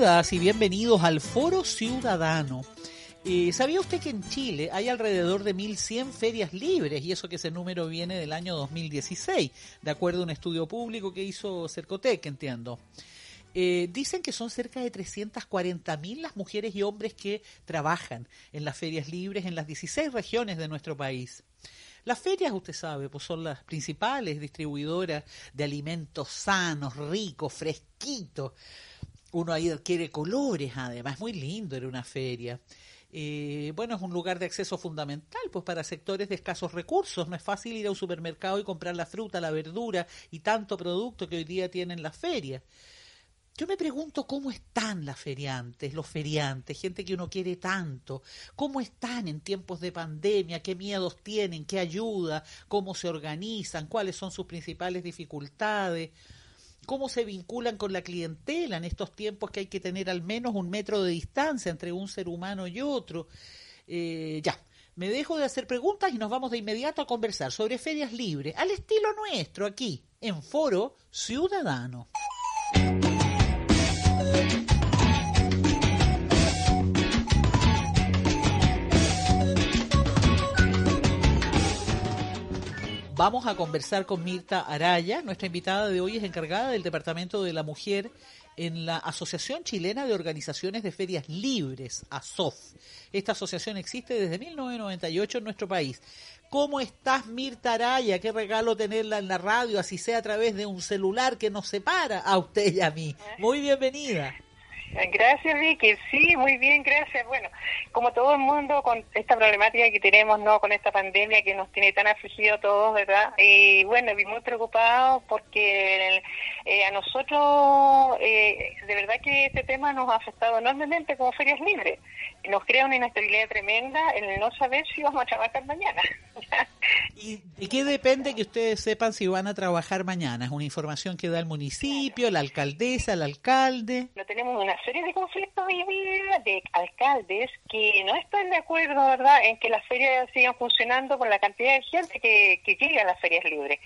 Y bienvenidos al Foro Ciudadano. Eh, ¿Sabía usted que en Chile hay alrededor de 1.100 ferias libres? Y eso que ese número viene del año 2016, de acuerdo a un estudio público que hizo Cercotec, entiendo. Eh, dicen que son cerca de 340.000 las mujeres y hombres que trabajan en las ferias libres en las 16 regiones de nuestro país. Las ferias, usted sabe, pues son las principales distribuidoras de alimentos sanos, ricos, fresquitos uno ahí adquiere colores, además, muy lindo era una feria. Eh, bueno, es un lugar de acceso fundamental, pues para sectores de escasos recursos. No es fácil ir a un supermercado y comprar la fruta, la verdura y tanto producto que hoy día tienen las ferias. Yo me pregunto cómo están las feriantes, los feriantes, gente que uno quiere tanto, cómo están en tiempos de pandemia, qué miedos tienen, qué ayuda, cómo se organizan, cuáles son sus principales dificultades cómo se vinculan con la clientela en estos tiempos que hay que tener al menos un metro de distancia entre un ser humano y otro. Eh, ya, me dejo de hacer preguntas y nos vamos de inmediato a conversar sobre ferias libres, al estilo nuestro aquí, en Foro Ciudadano. Vamos a conversar con Mirta Araya. Nuestra invitada de hoy es encargada del Departamento de la Mujer en la Asociación Chilena de Organizaciones de Ferias Libres, ASOF. Esta asociación existe desde 1998 en nuestro país. ¿Cómo estás, Mirta Araya? Qué regalo tenerla en la radio, así sea a través de un celular que nos separa a usted y a mí. Muy bienvenida. Gracias, Vicky. Sí, muy bien, gracias. Bueno, como todo el mundo con esta problemática que tenemos, ¿no? Con esta pandemia que nos tiene tan afligido a todos, ¿verdad? Y bueno, vi muy preocupado porque eh, a nosotros, eh, de verdad que este tema nos ha afectado enormemente como ferias libres. Nos crea una inestabilidad tremenda en el no saber si vamos a trabajar mañana. ¿Y de qué depende que ustedes sepan si van a trabajar mañana? ¿Es una información que da el municipio, la alcaldesa, el alcalde? No tenemos una serie de conflictos de alcaldes que no están de acuerdo, ¿verdad?, en que las ferias sigan funcionando con la cantidad de gente que, que llega a las ferias libres.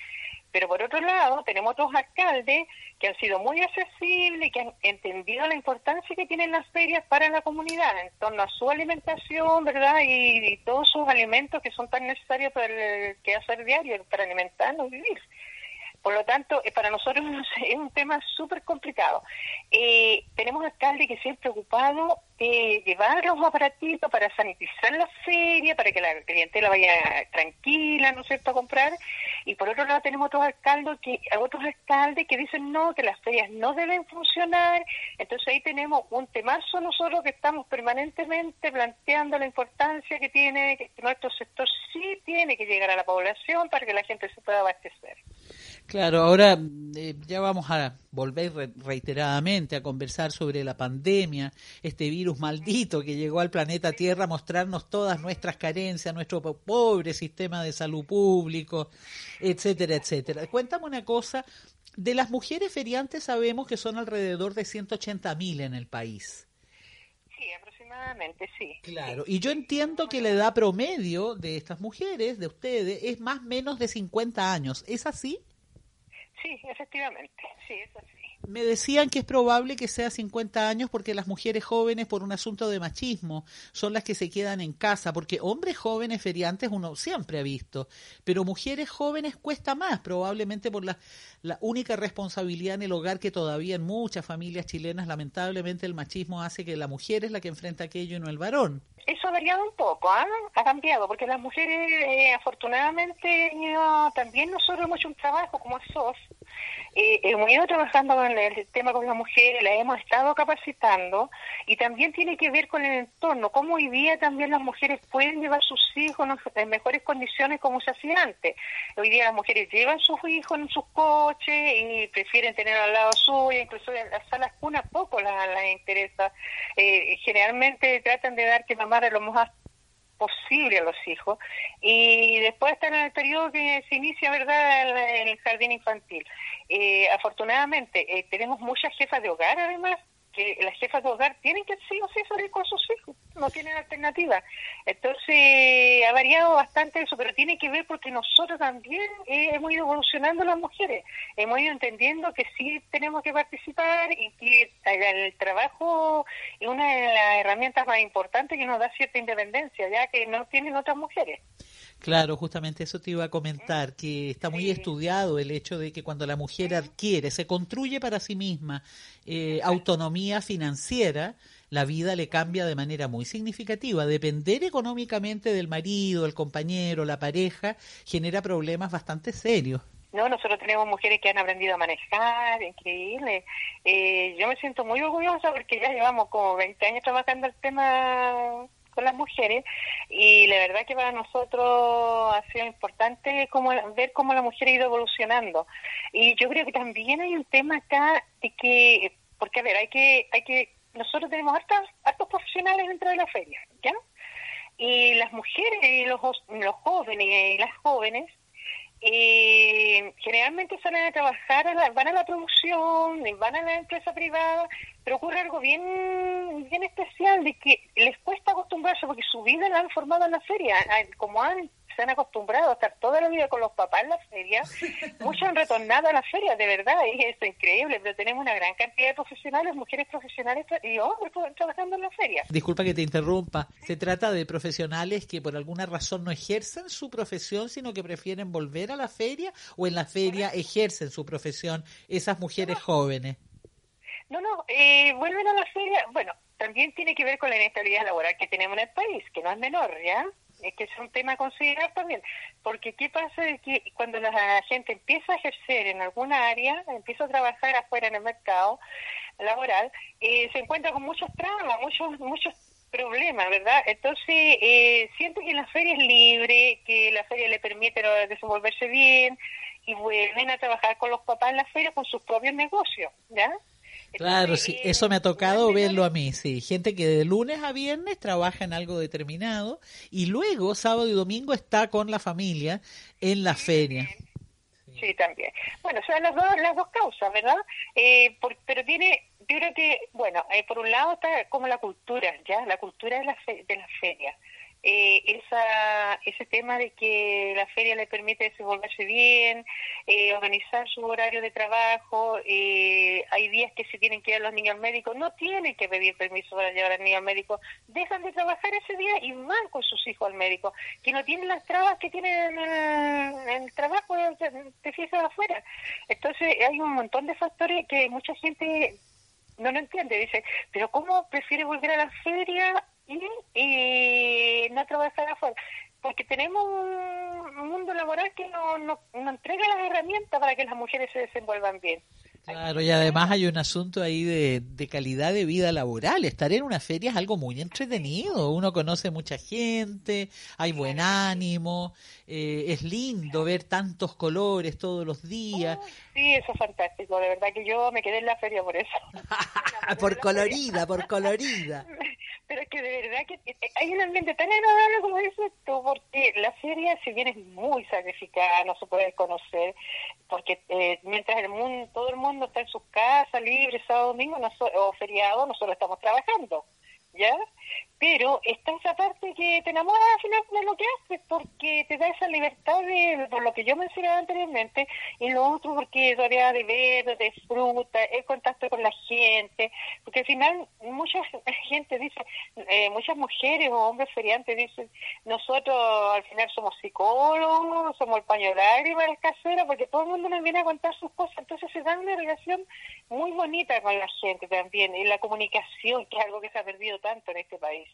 Pero por otro lado, tenemos otros alcaldes que han sido muy accesibles y que han entendido la importancia que tienen las ferias para la comunidad en torno a su alimentación, ¿verdad? Y, todos sus alimentos que son tan necesarios para el hacer diario, para alimentarnos y vivir. Por lo tanto, eh, para nosotros es un tema súper complicado. Eh, tenemos alcalde que se han preocupado de llevar los aparatitos para sanitizar la feria, para que la clientela vaya tranquila, ¿no es cierto?, a comprar. Y por otro lado tenemos otros alcaldes que, otros alcaldes que dicen no, que las ferias no deben funcionar. Entonces ahí tenemos un temazo nosotros que estamos permanentemente planteando la importancia que tiene, que nuestro sector sí tiene que llegar a la población para que la gente se pueda abastecer. Claro, ahora eh, ya vamos a volver reiteradamente a conversar sobre la pandemia, este virus maldito que llegó al planeta Tierra a mostrarnos todas nuestras carencias, nuestro pobre sistema de salud público, etcétera, etcétera. Cuéntame una cosa, de las mujeres feriantes sabemos que son alrededor de 180 mil en el país. Sí, aproximadamente, sí. Claro, y yo entiendo que la edad promedio de estas mujeres, de ustedes, es más o menos de 50 años. ¿Es así? Sí, efectivamente, sí, es así. Me decían que es probable que sea 50 años porque las mujeres jóvenes, por un asunto de machismo, son las que se quedan en casa, porque hombres jóvenes feriantes uno siempre ha visto, pero mujeres jóvenes cuesta más, probablemente por la, la única responsabilidad en el hogar que todavía en muchas familias chilenas, lamentablemente, el machismo hace que la mujer es la que enfrenta aquello y no el varón. Eso ha variado un poco, ¿ah? ha cambiado, porque las mujeres, eh, afortunadamente, también nosotros hemos hecho un trabajo como SOS eh, hemos ido trabajando con el tema con las mujeres, las hemos estado capacitando y también tiene que ver con el entorno, cómo hoy día también las mujeres pueden llevar sus hijos en mejores condiciones como se hacía antes. Hoy día las mujeres llevan sus hijos en sus coches y prefieren tener al lado suyo, incluso en las salas cunas poco las, interesa. Eh, generalmente tratan de dar que mamá lo más posible a los hijos y después están en el periodo que se inicia verdad en el jardín infantil. Eh, afortunadamente eh, tenemos muchas jefas de hogar además que las jefas de hogar tienen que sí o sí salir con sus hijos, no tienen alternativa. Entonces, ha variado bastante eso, pero tiene que ver porque nosotros también eh, hemos ido evolucionando las mujeres, hemos ido entendiendo que sí tenemos que participar y que el trabajo es una de las herramientas más importantes que nos da cierta independencia, ya que no tienen otras mujeres. Claro, justamente eso te iba a comentar, que está muy estudiado el hecho de que cuando la mujer adquiere, se construye para sí misma eh, autonomía financiera, la vida le cambia de manera muy significativa. Depender económicamente del marido, el compañero, la pareja, genera problemas bastante serios. No, nosotros tenemos mujeres que han aprendido a manejar, increíble. Eh, yo me siento muy orgullosa porque ya llevamos como 20 años trabajando el tema con las mujeres y la verdad que para nosotros ha sido importante como ver cómo la mujer ha ido evolucionando. Y yo creo que también hay un tema acá de que porque a ver hay que hay que nosotros tenemos hartos, profesionales dentro de la feria ya y las mujeres y los los jóvenes y las jóvenes eh, generalmente salen a trabajar, van a la producción, van a la empresa privada, pero ocurre algo bien, bien especial de que les cuesta acostumbrarse porque su vida la han formado en la feria, como han se han acostumbrado a estar toda la vida con los papás en la feria, muchos han retornado a la feria, de verdad, y es increíble, pero tenemos una gran cantidad de profesionales, mujeres profesionales y hombres trabajando en la feria. Disculpa que te interrumpa, se trata de profesionales que por alguna razón no ejercen su profesión, sino que prefieren volver a la feria o en la feria ejercen su profesión esas mujeres jóvenes. No, no, eh, vuelven a la feria, bueno, también tiene que ver con la inestabilidad laboral que tenemos en el país, que no es menor, ¿ya? es que es un tema a considerar también, porque qué pasa es que cuando la gente empieza a ejercer en alguna área, empieza a trabajar afuera en el mercado laboral, eh, se encuentra con muchos traumas, muchos muchos problemas, ¿verdad? Entonces, eh, siento que la feria es libre, que la feria le permite desenvolverse bien y vuelven a trabajar con los papás en la feria con sus propios negocios, ¿ya? Claro, sí, eso me ha tocado verlo a mí, sí. Gente que de lunes a viernes trabaja en algo determinado y luego sábado y domingo está con la familia en la feria. Sí, también. Bueno, son las dos, las dos causas, ¿verdad? Eh, pero tiene, yo creo que, bueno, eh, por un lado está como la cultura, ¿ya? La cultura de la, de la feria eh, esa, ese tema de que la feria le permite desenvolverse bien, eh, organizar su horario de trabajo, eh, hay días que se tienen que ir los niños al médico, no tienen que pedir permiso para llevar al niño al médico, dejan de trabajar ese día y van con sus hijos al médico, que no tienen las trabas que tienen en el, trabajo de, de afuera. Entonces hay un montón de factores que mucha gente no lo entiende, dice, pero ¿cómo prefiere volver a la feria y, no trabajar afuera. Porque tenemos un mundo laboral que no, no, no entrega las herramientas para que las mujeres se desenvuelvan bien. Claro, y además hay un asunto ahí de, de, calidad de vida laboral. Estar en una feria es algo muy entretenido. Uno conoce mucha gente, hay buen ánimo, eh, es lindo ver tantos colores todos los días. sí, eso es fantástico. De verdad que yo me quedé en la feria por eso. por colorida, por colorida. Pero es que de verdad que eh, hay un ambiente tan agradable como dices tú, porque la feria, si bien es muy sacrificada, no se puede conocer, porque eh, mientras el mundo, todo el mundo está en sus casas, libre, sábado, domingo o feriado, nosotros estamos trabajando. ¿ya? Pero está esa parte que te enamora al final de lo que haces, porque te da esa libertad de, por lo que yo mencionaba anteriormente, y lo otro porque variedad de ver, de el contacto con la gente, porque al final mucha gente dice, eh, muchas mujeres o hombres feriantes dicen, nosotros al final somos psicólogos, somos el paño lágrimas, el casero, porque todo el mundo nos viene a contar sus cosas, entonces se da una relación muy bonita con la gente también, y la comunicación, que es algo que se ha perdido tanto en este país.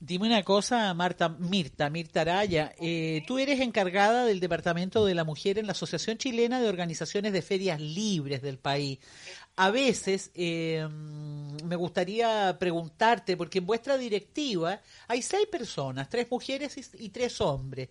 Dime una cosa, Marta, Mirta, Mirta Araya, eh, tú eres encargada del Departamento de la Mujer en la Asociación Chilena de Organizaciones de Ferias Libres del país. A veces eh, me gustaría preguntarte, porque en vuestra directiva hay seis personas, tres mujeres y tres hombres.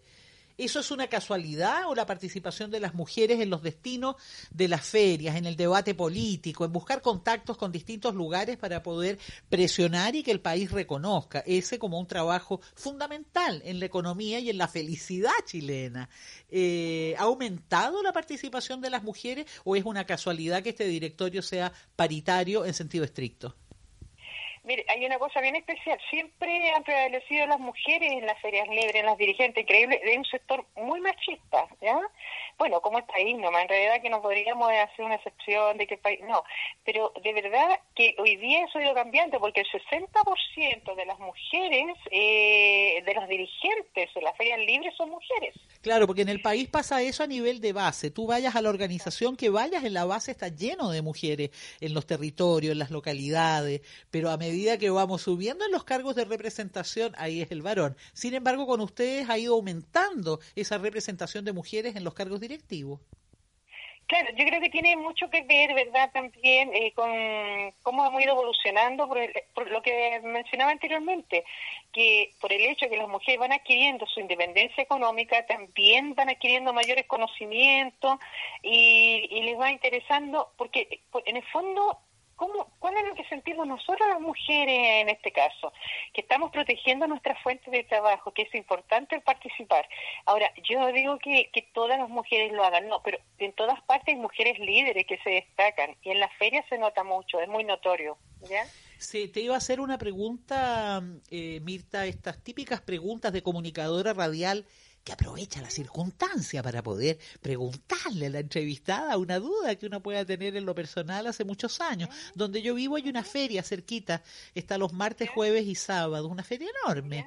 ¿Eso es una casualidad o la participación de las mujeres en los destinos de las ferias, en el debate político, en buscar contactos con distintos lugares para poder presionar y que el país reconozca ese como un trabajo fundamental en la economía y en la felicidad chilena? Eh, ¿Ha aumentado la participación de las mujeres o es una casualidad que este directorio sea paritario en sentido estricto? Mire, hay una cosa bien especial. Siempre han prevalecido las mujeres en las ferias libres, en las dirigentes, increíble, de un sector muy machista, ¿ya? Bueno, como el país nomás, en realidad que no podríamos hacer una excepción de que el país, no. Pero de verdad que hoy día eso ha ido cambiando, porque el 60% de las mujeres, eh, de los dirigentes de las ferias libres son mujeres. Claro, porque en el país pasa eso a nivel de base. Tú vayas a la organización que vayas, en la base está lleno de mujeres, en los territorios, en las localidades, pero a medida medida que vamos subiendo en los cargos de representación, ahí es el varón. Sin embargo, con ustedes ha ido aumentando esa representación de mujeres en los cargos directivos. Claro, yo creo que tiene mucho que ver, ¿verdad?, también eh, con cómo hemos ido evolucionando por, por, lo que mencionaba anteriormente, que por el hecho de que las mujeres van adquiriendo su independencia económica, también van adquiriendo mayores conocimientos y, y les va interesando, porque en el fondo ¿Cómo, ¿Cuál es lo que sentimos nosotros las mujeres en este caso? Que estamos protegiendo nuestras fuentes de trabajo, que es importante participar. Ahora, yo digo que, que todas las mujeres lo hagan, no, pero en todas partes hay mujeres líderes que se destacan y en las ferias se nota mucho, es muy notorio. ¿ya? Sí, te iba a hacer una pregunta, eh, Mirta, estas típicas preguntas de comunicadora radial que aprovecha la circunstancia para poder preguntarle a la entrevistada una duda que uno pueda tener en lo personal hace muchos años. Donde yo vivo hay una feria cerquita, está los martes, jueves y sábados, una feria enorme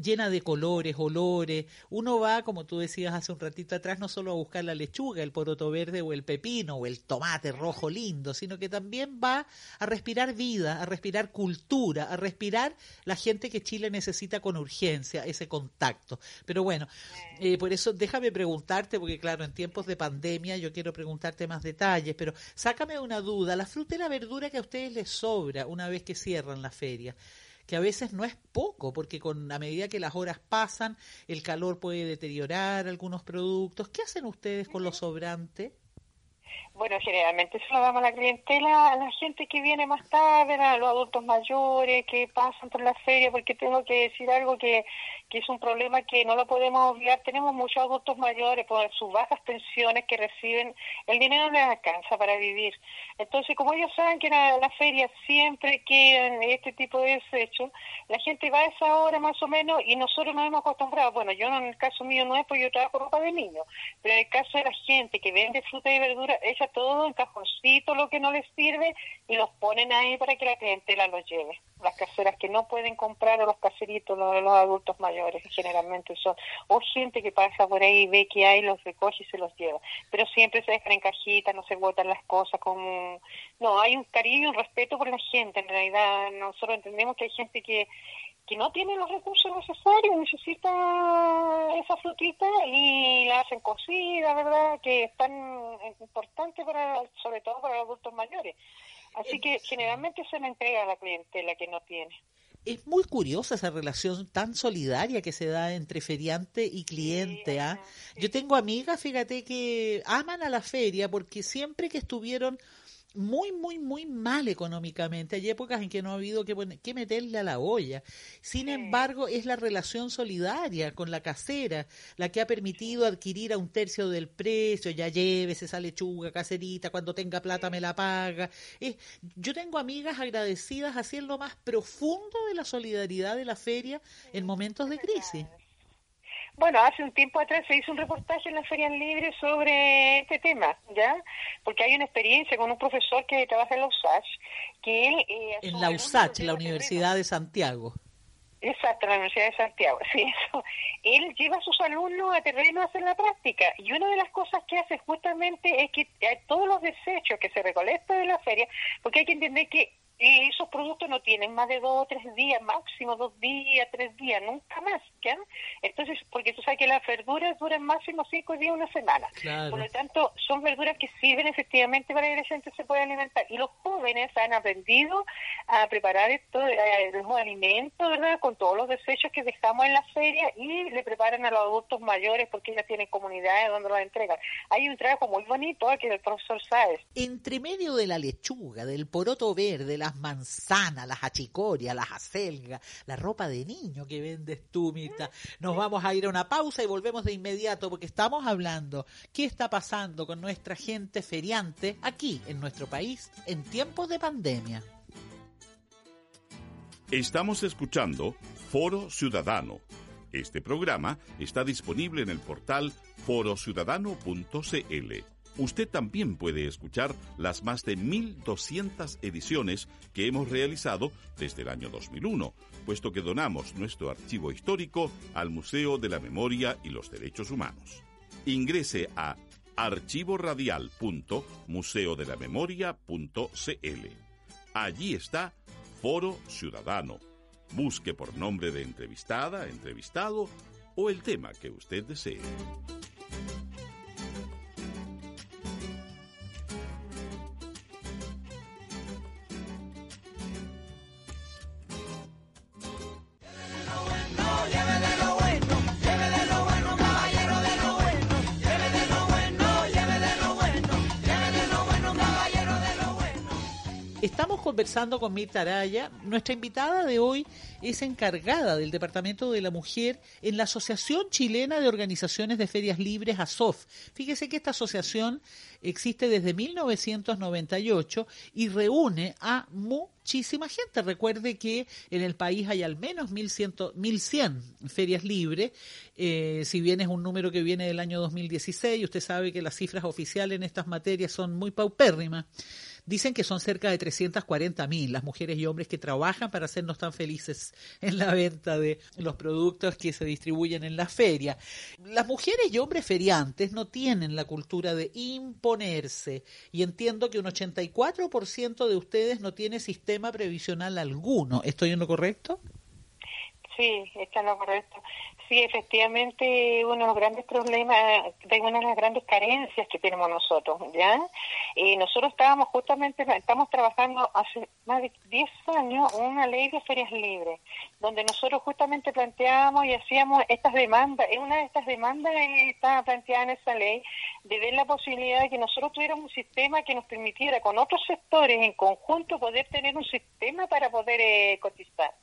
llena de colores, olores. Uno va, como tú decías hace un ratito atrás, no solo a buscar la lechuga, el poroto verde o el pepino o el tomate rojo lindo, sino que también va a respirar vida, a respirar cultura, a respirar la gente que Chile necesita con urgencia, ese contacto. Pero bueno, eh, por eso déjame preguntarte, porque claro, en tiempos de pandemia yo quiero preguntarte más detalles, pero sácame una duda, la fruta y la verdura que a ustedes les sobra una vez que cierran la feria que a veces no es poco, porque con a medida que las horas pasan, el calor puede deteriorar algunos productos. ¿Qué hacen ustedes con los sobrantes? Bueno, generalmente se lo damos a la clientela, a la gente que viene más tarde, a los adultos mayores que pasan por la feria, porque tengo que decir algo que, que es un problema que no lo podemos olvidar. Tenemos muchos adultos mayores por sus bajas pensiones que reciben, el dinero no les alcanza para vivir. Entonces, como ellos saben que en la, feria siempre quedan este tipo de desechos, la gente va a esa hora más o menos y nosotros nos hemos acostumbrado. Bueno, yo en el caso mío no es porque yo trabajo ropa de niño, pero en el caso de la gente que vende fruta y verdura, ella todo en cajoncito lo que no les sirve y los ponen ahí para que la clientela los lleve. Las caseras que no pueden comprar o los caseritos, los, adultos mayores, generalmente son, o gente que pasa por ahí y ve que hay, los recoge y se los lleva. Pero siempre se dejan en cajitas, no se botan las cosas como... No, hay un cariño y un respeto por la gente, en realidad nosotros entendemos que hay gente que que no tiene los recursos necesarios, necesita esa frutita y la hacen cocida, ¿verdad? Que es tan importante para, sobre todo para los adultos mayores. Así que generalmente se le entrega a la clientela que no tiene. Es muy curiosa esa relación tan solidaria que se da entre feriante y cliente. ¿ah? Yo tengo amigas, fíjate, que aman a la feria porque siempre que estuvieron muy, muy, muy mal económicamente. Hay épocas en que no ha habido que, que meterle a la olla. Sin embargo, es la relación solidaria con la casera la que ha permitido adquirir a un tercio del precio. Ya llévese esa lechuga caserita, cuando tenga plata me la paga. yo tengo amigas agradecidas en lo más profundo de la solidaridad de la feria en momentos de crisis. Bueno, hace un tiempo atrás se hizo un reportaje en la Feria Libre sobre este tema, ¿ya? Porque hay una experiencia con un profesor que trabaja en la USACH, que él... Eh, en la USACH, la Universidad de Santiago. Exacto, la Universidad de Santiago, sí, eso. Él lleva a sus alumnos a terreno a hacer la práctica y una de las cosas que hace justamente es que todos los desechos que se recolectan de la feria, porque hay que entender que y esos productos no tienen más de dos o tres días, máximo dos días, tres días, nunca más, ¿ya? Entonces, porque tú sabes que las verduras duran máximo cinco días, una semana. Por lo tanto, son verduras que sirven efectivamente para que la gente se pueda alimentar. Y los jóvenes han aprendido a preparar estos eh, los alimentos, ¿verdad? Con todos los desechos que dejamos en la feria y le preparan a los adultos mayores porque ellas tienen comunidades donde los entregan. Hay un trabajo muy bonito que el profesor Sáez. Entre medio de la lechuga, del poroto verde, las manzanas, las achicorias, las acelgas, la ropa de niño que vendes tú, Mirta. Nos vamos a ir a una pausa y volvemos de inmediato porque estamos hablando qué está pasando con nuestra gente feriante aquí en nuestro país en tiempos de pandemia. Estamos escuchando Foro Ciudadano. Este programa está disponible en el portal forociudadano.cl. Usted también puede escuchar las más de 1.200 ediciones que hemos realizado desde el año 2001, puesto que donamos nuestro archivo histórico al Museo de la Memoria y los Derechos Humanos. Ingrese a archivoradial.museodelamemoria.cl. Allí está Foro Ciudadano. Busque por nombre de entrevistada, entrevistado o el tema que usted desee. Conversando con Mirta Araya. Nuestra invitada de hoy es encargada del Departamento de la Mujer en la Asociación Chilena de Organizaciones de Ferias Libres, ASOF. Fíjese que esta asociación existe desde 1998 y reúne a muchísima gente. Recuerde que en el país hay al menos 1.100, ferias libres, eh, si bien es un número que viene del año 2016, usted sabe que las cifras oficiales en estas materias son muy paupérrimas. Dicen que son cerca de 340 mil las mujeres y hombres que trabajan para hacernos tan felices en la venta de los productos que se distribuyen en la feria. Las mujeres y hombres feriantes no tienen la cultura de imponerse y entiendo que un 84% de ustedes no tiene sistema previsional alguno. ¿Estoy en lo correcto? Sí, está en lo correcto. Sí, efectivamente, uno de los grandes problemas, de una de las grandes carencias que tenemos nosotros, ¿ya? Y nosotros estábamos justamente, estamos trabajando hace más de 10 años una ley de ferias libres, donde nosotros justamente planteábamos y hacíamos estas demandas, una de estas demandas estaba planteada en esa ley, de ver la posibilidad de que nosotros tuviéramos un sistema que nos permitiera con otros sectores en conjunto poder tener un sistema para poder eh, cotizar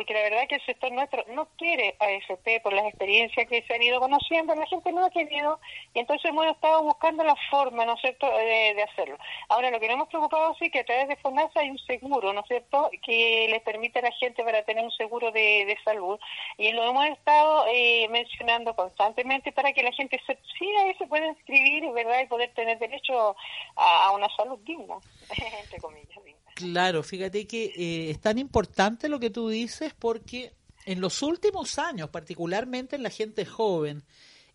porque la verdad que el sector nuestro no quiere AFP por las experiencias que se han ido conociendo, la gente no ha querido, y entonces hemos estado buscando la forma, ¿no es cierto?, de, hacerlo. Ahora, lo que nos hemos preocupado sí que a través de FONASA hay un seguro, ¿no es cierto?, que les permite a la gente para tener un seguro de, salud, y lo hemos estado eh, mencionando constantemente para que la gente se, sí ahí se pueda inscribir, ¿verdad?, y poder tener derecho a, a una salud digna, entre comillas. Claro, fíjate que eh, es tan importante lo que tú dices porque en los últimos años, particularmente en la gente joven,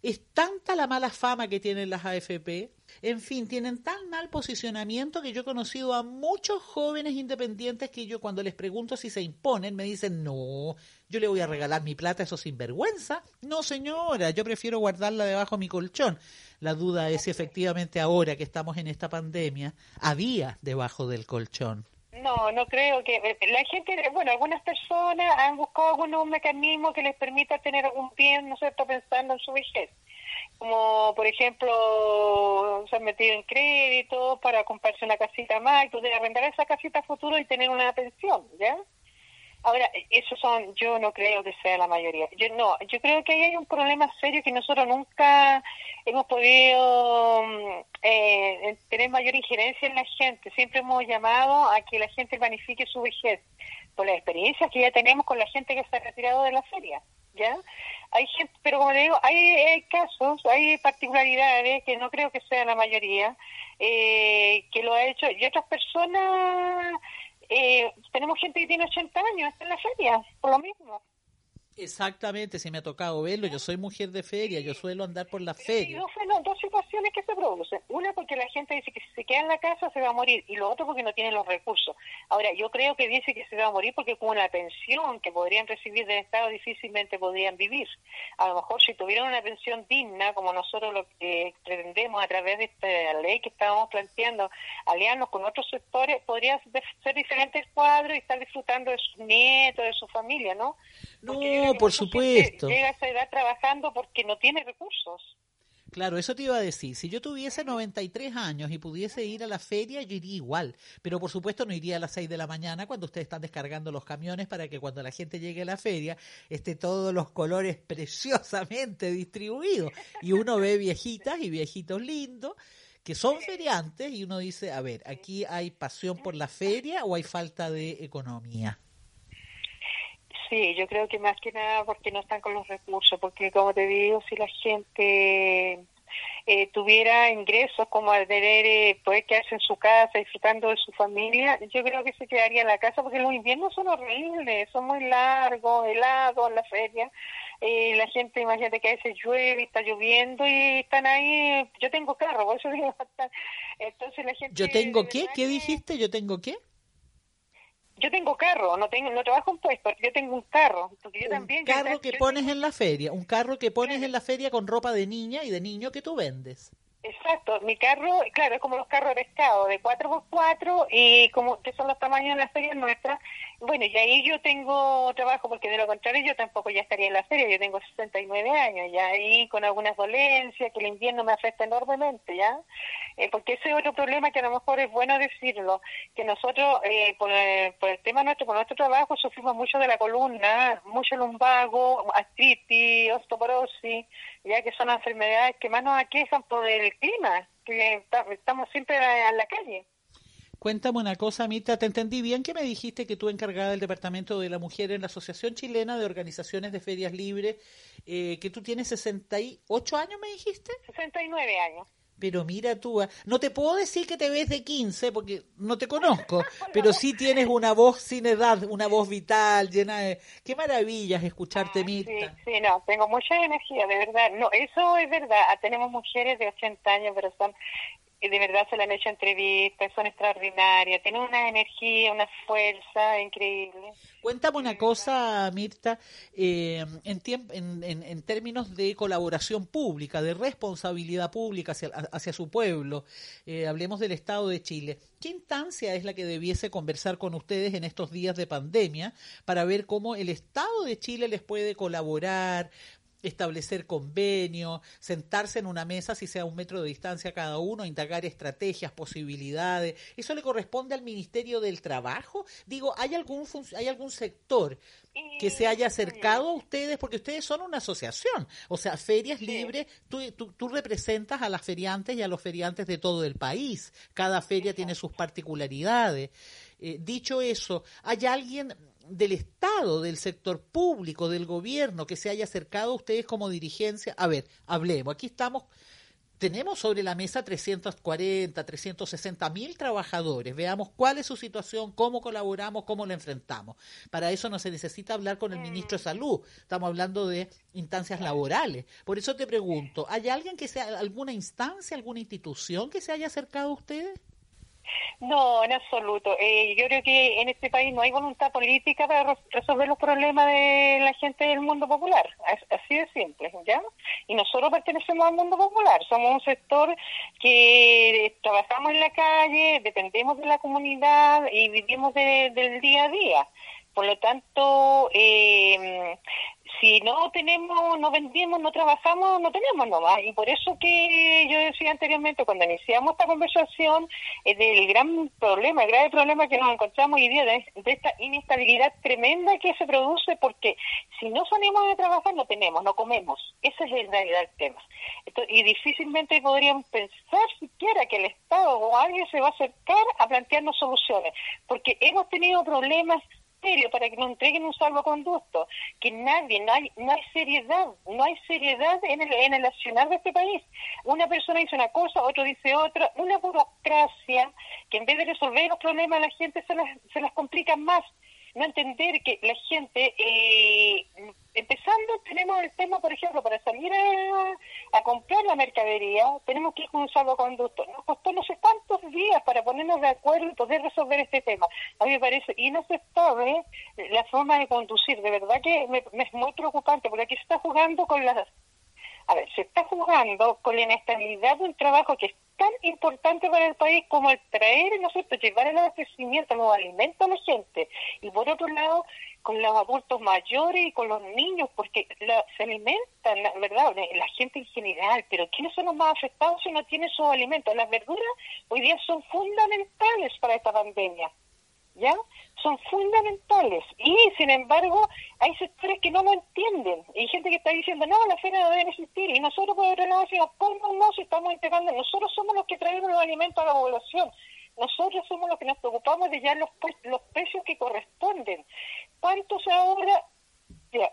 es tanta la mala fama que tienen las AFP, en fin, tienen tan mal posicionamiento que yo he conocido a muchos jóvenes independientes que yo cuando les pregunto si se imponen me dicen, no, yo le voy a regalar mi plata a esos sinvergüenza. No, señora, yo prefiero guardarla debajo de mi colchón. La duda es si efectivamente ahora que estamos en esta pandemia había debajo del colchón. No, no creo que eh, la gente, bueno, algunas personas han buscado algunos mecanismos que les permita tener algún bien, ¿no es cierto?, pensando en su vejez. Como, por ejemplo, se han metido en crédito para comprarse una casita más y poder arrendar esa casita a futuro y tener una pensión, ¿ya? Ahora, esos son, yo no creo que sea la mayoría. Yo no, yo creo que ahí hay un problema serio que nosotros nunca hemos podido mm, eh, tener mayor injerencia en la gente. Siempre hemos llamado a que la gente planifique su vejez por las experiencias que ya tenemos con la gente que se ha retirado de la feria. ¿Ya? Hay gente, pero como le digo, hay, casos, hay particularidades que no creo que sea la mayoría, eh, que lo ha hecho, y otras personas eh, tenemos gente que tiene 80 años, está en la feria, por lo mismo. Exactamente, si me ha tocado verlo, yo soy mujer de feria, yo suelo andar por la feria. Dos, dos situaciones que se producen. Una porque la gente dice que si se queda en la casa se va a morir y lo otro porque no tiene los recursos. Ahora, yo creo que dice que se va a morir porque con una pensión que podrían recibir del Estado difícilmente podrían vivir. A lo mejor si tuvieran una pensión digna, como nosotros lo que pretendemos a través de esta ley que estábamos planteando, aliarnos con otros sectores, podría ser diferente el cuadro y estar disfrutando de sus nietos, de su familia, ¿no? no, por supuesto. Llega a esa edad trabajando porque no tiene recursos. Claro, eso te iba a decir. Si yo tuviese 93 años y pudiese ir a la feria, yo iría igual. Pero por supuesto no iría a las 6 de la mañana cuando ustedes están descargando los camiones para que cuando la gente llegue a la feria esté todos los colores preciosamente distribuidos. Y uno ve viejitas y viejitos lindos que son feriantes y uno dice, a ver, aquí hay pasión por la feria o hay falta de economía. Sí, yo creo que más que nada porque no están con los recursos, porque como te digo, si la gente eh, tuviera ingresos como al tener, eh, poder quedarse en su casa disfrutando de su familia, yo creo que se quedaría en la casa porque los inviernos son horribles, son muy largos, helados la feria. Eh, la gente, imagínate que a veces llueve, está lloviendo y están ahí. Yo tengo carro, por eso digo, entonces la gente. ¿Yo tengo qué? ¿Qué dijiste? ¿Yo tengo qué? Yo tengo carro, no tengo no trabajo en puesto, yo tengo un carro, porque yo un carro que pones en la feria, un carro que pones en la feria con ropa de niña y de niño que tú vendes. Exacto, mi carro, claro, es como los carros de pescado, de 4x4 y como que son los tamaños de las ferias nuestras. Bueno, y ahí yo tengo trabajo, porque de lo contrario yo tampoco ya estaría en la feria, yo tengo 69 años, ya ahí con algunas dolencias, que el invierno me afecta enormemente, ¿ya? Eh, porque ese es otro problema que a lo mejor es bueno decirlo, que nosotros, eh, por, por, el tema nuestro, por nuestro trabajo, sufrimos mucho de la columna, mucho lumbago, artritis, osteoporosis, ya que son enfermedades que más nos aquejan por el clima, que estamos siempre en la calle. Cuéntame una cosa, Mita, ¿te entendí bien que me dijiste que tú encargada del Departamento de la Mujer en la Asociación Chilena de Organizaciones de Ferias Libres, eh, que tú tienes 68 años, me dijiste? 69 años. Pero mira tú, ah, no te puedo decir que te ves de 15 porque no te conozco, pero sí tienes una voz sin edad, una voz vital, llena de... Qué maravillas escucharte, ah, Sí, sí, no, tengo mucha energía, de verdad. No, eso es verdad. Tenemos mujeres de 80 años, pero son de verdad se le han hecho entrevistas, son extraordinarias, tienen una energía, una fuerza increíble. Cuéntame una cosa, Mirta, eh, en, en, términos de colaboración pública, de responsabilidad pública hacia, hacia su pueblo, eh, hablemos del Estado de Chile. ¿Qué instancia es la que debiese conversar con ustedes en estos días de pandemia para ver cómo el Estado de Chile les puede colaborar, establecer convenio, sentarse en una mesa si sea un metro de distancia cada uno, indagar estrategias, posibilidades. ¿Eso le corresponde al Ministerio del Trabajo? Digo, ¿hay algún, hay algún sector que se haya acercado a ustedes? Porque ustedes son una asociación, o sea, ferias libres, tú, tú, representas a las feriantes y a los feriantes de todo el país. Cada feria tiene sus particularidades. Eh, dicho eso, ¿hay alguien del Estado, del sector público, del gobierno que se haya acercado a ustedes como dirigencia? A ver, hablemos. Aquí estamos, tenemos sobre la mesa 340, 360 mil trabajadores. Veamos cuál es su situación, cómo colaboramos, cómo la enfrentamos. Para eso no se necesita hablar con el ministro de Salud. Estamos hablando de instancias laborales. Por eso te pregunto, ¿hay alguien que sea, alguna instancia, alguna institución que se haya acercado a ustedes? No, en absoluto. Eh, yo creo que en este país no hay voluntad política para resolver los problemas de la gente del mundo popular. Así de simple, ¿ya? Y nosotros pertenecemos al mundo popular. Somos un sector que trabajamos en la calle, dependemos de la comunidad y vivimos del día a día. Por lo tanto, eh, si no tenemos, no vendimos, no trabajamos, no tenemos nomás. Y por eso que yo decía anteriormente, cuando iniciamos esta conversación, es del gran problema, el grave problema que nos encontramos hoy día, de, esta inestabilidad tremenda que se produce, porque si no salimos de trabajar, no tenemos, no comemos. Ese es en realidad el tema. y difícilmente podríamos pensar siquiera que el Estado o alguien se va a acercar a plantearnos soluciones, porque hemos tenido problemas para que nos entreguen un salvoconducto, que nadie, no hay, no hay seriedad, no hay seriedad en el, en el accionar de este país. Una persona dice una cosa, otro dice otra, una burocracia que en vez de resolver los problemas la gente se las, se las complica más. No entender que la gente, eh, tema, por ejemplo, para salir a, comprar la mercadería, tenemos que ir con un salvoconducto. Nos costó no sé cuántos días para ponernos de acuerdo y poder resolver este tema. A mí me parece inaceptable la forma de conducir. De verdad que me, es muy preocupante, porque aquí se está jugando con las... A ver, se está jugando con la inestabilidad de un trabajo que es tan importante para el país como el traer, ¿no es cierto?, llevar el abastecimiento, los alimentos a la gente. Y por otro lado, con los adultos mayores y con los niños, porque se alimentan, ¿verdad?, la gente en general, pero ¿quiénes son los más afectados si no tienen esos alimentos? Las verduras hoy día son fundamentales para esta pandemia. ¿Ya? Son fundamentales. Y, sin embargo, hay sectores que no lo entienden. Hay gente que está diciendo, no, la feria no debe existir. Y nosotros, por otro decimos, ¿cómo no? Si estamos integrando, nosotros somos los que traemos los alimentos a la población. Nosotros somos los que nos preocupamos de ya los, los precios que corresponden. ¿Cuánto se ahorra? Ya,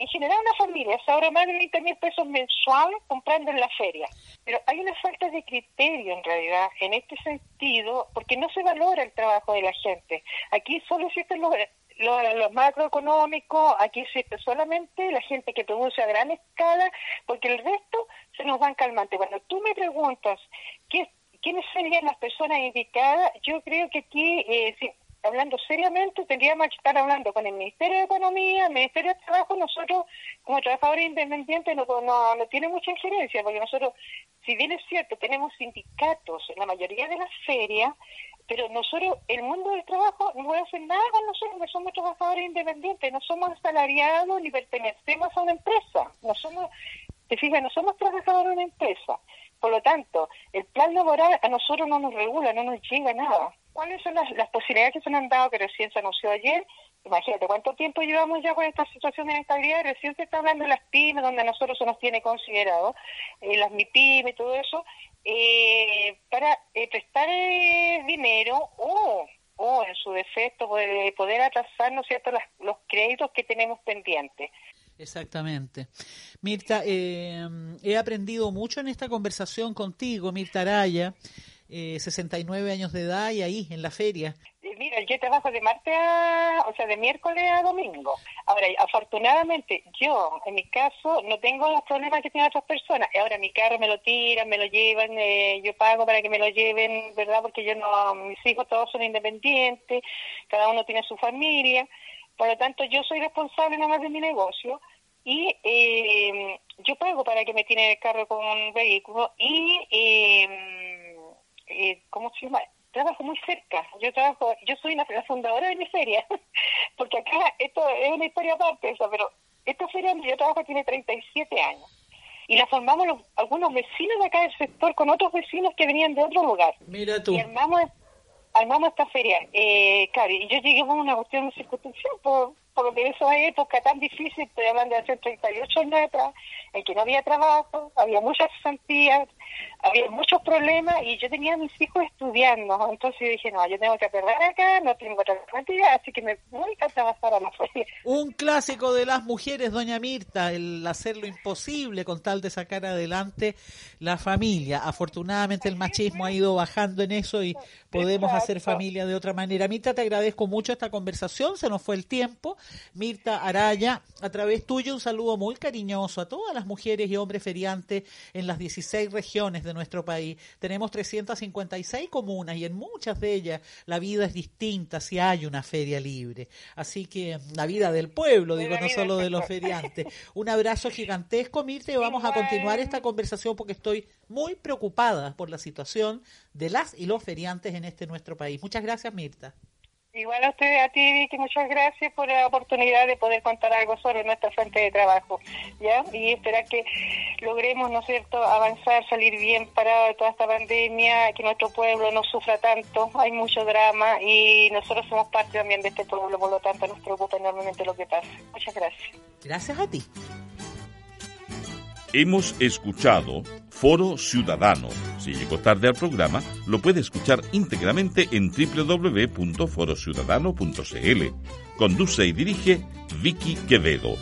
en general una familia se ahorra más de 20 mil pesos mensuales comprando en la feria. Pero hay una falta de criterio en realidad en este sentido porque no se valora el trabajo de la gente. Aquí solo existen los, los, macroeconómicos, aquí existe solamente la gente que produce a gran escala, porque el resto se nos van calmante. Cuando tú me preguntas ¿qué, quiénes serían las personas indicadas, yo creo que aquí eh, hablando seriamente, tendríamos que estar hablando con el Ministerio de Economía, el Ministerio de Trabajo, nosotros como trabajadores independientes no, no, no tiene mucha injerencia, porque nosotros, si bien es cierto, tenemos sindicatos en la mayoría de las ferias, pero nosotros, el mundo del trabajo no puede hacer nada con nosotros, porque somos trabajadores independientes, no somos asalariados ni pertenecemos a una empresa, no somos, te fijas, no somos trabajadores de una empresa. Por lo tanto, el plan laboral a nosotros no nos regula, no nos llega nada. ¿Cuáles son las, posibilidades que se han dado que recién se anunció ayer? Imagínate, ¿cuánto tiempo llevamos ya con esta situación de inestabilidad? Recién se está hablando de las pymes, donde a nosotros se nos tiene considerado, eh, las MIPYME y todo eso, eh, para eh, prestar dinero o, o, en su defecto, poder, poder atrasar, ¿no cierto?, los créditos que tenemos pendientes. Exactamente. Mirta, he aprendido mucho en esta conversación contigo, Mirta Araya eh, 69 años de edad y ahí, en la feria. Mira, yo trabajo de martes o sea, de miércoles a domingo. Ahora, afortunadamente, yo, en mi caso, no tengo los problemas que tienen otras personas. Ahora, mi carro me lo tiran, me lo llevan, eh, yo pago para que me lo lleven, ¿verdad? Porque yo no, mis hijos todos son independientes, cada uno tiene su familia. Por lo tanto, yo soy responsable nada más de mi negocio y eh, yo pago para que me tiren el carro con vehículo y... Eh, eh, ¿cómo se llama? Trabajo muy cerca. Yo trabajo, yo soy la, fundadora de mi feria, porque acá esto es una historia aparte, esa, pero esta feria donde yo trabajo tiene 37 años. Y la formamos algunos vecinos de acá del sector con otros vecinos que venían de otro lugar. Mira tú. Y armamos, armamos esta feria. Eh, claro, y yo llegué con una cuestión de circunstancia por, por esa época tan difícil, estoy hablando de hace 38 años atrás, en que no había trabajo, había muchas cesantías, había muchos problemas y yo tenía a mis hijos estudiando. Entonces yo dije, no, yo tengo que perder acá, no tengo otra alternativa, así que me voy a trabajar a la feria. Un clásico de las mujeres, doña Mirta, el hacer lo imposible con tal de sacar adelante la familia. Afortunadamente el machismo ha ido bajando en eso y podemos hacer familia de otra manera. Mirta, te agradezco mucho esta conversación, se nos fue el tiempo. Mirta Araya, a través tuyo un saludo muy cariñoso a todas las mujeres y hombres feriantes en las 16 regiones de nuestro país. Tenemos 356 comunas y en muchas de ellas la vida es distinta si hay una feria libre. Así que la vida del pueblo, digo, no solo de los feriantes. Un abrazo gigantesco, Mirta, y vamos a continuar esta conversación porque estoy muy preocupada por la situación de las y los feriantes en este nuestro país. Muchas gracias, Mirta. Igual a usted, a ti, Vicky, muchas gracias por la oportunidad de poder contar algo sobre nuestra fuente de trabajo, ¿ya? Y esperar que logremos, ¿no cierto?, avanzar, salir bien para de toda esta pandemia, que nuestro pueblo no sufra tanto, hay mucho drama y nosotros somos parte también de este pueblo, por lo tanto nos preocupa enormemente lo que pasa. Muchas gracias. Gracias a ti. Hemos escuchado Foro Ciudadano. Si llegó tarde al programa, lo puede escuchar íntegramente en www.forociudadano.cl. Conduce y dirige Vicky Quevedo.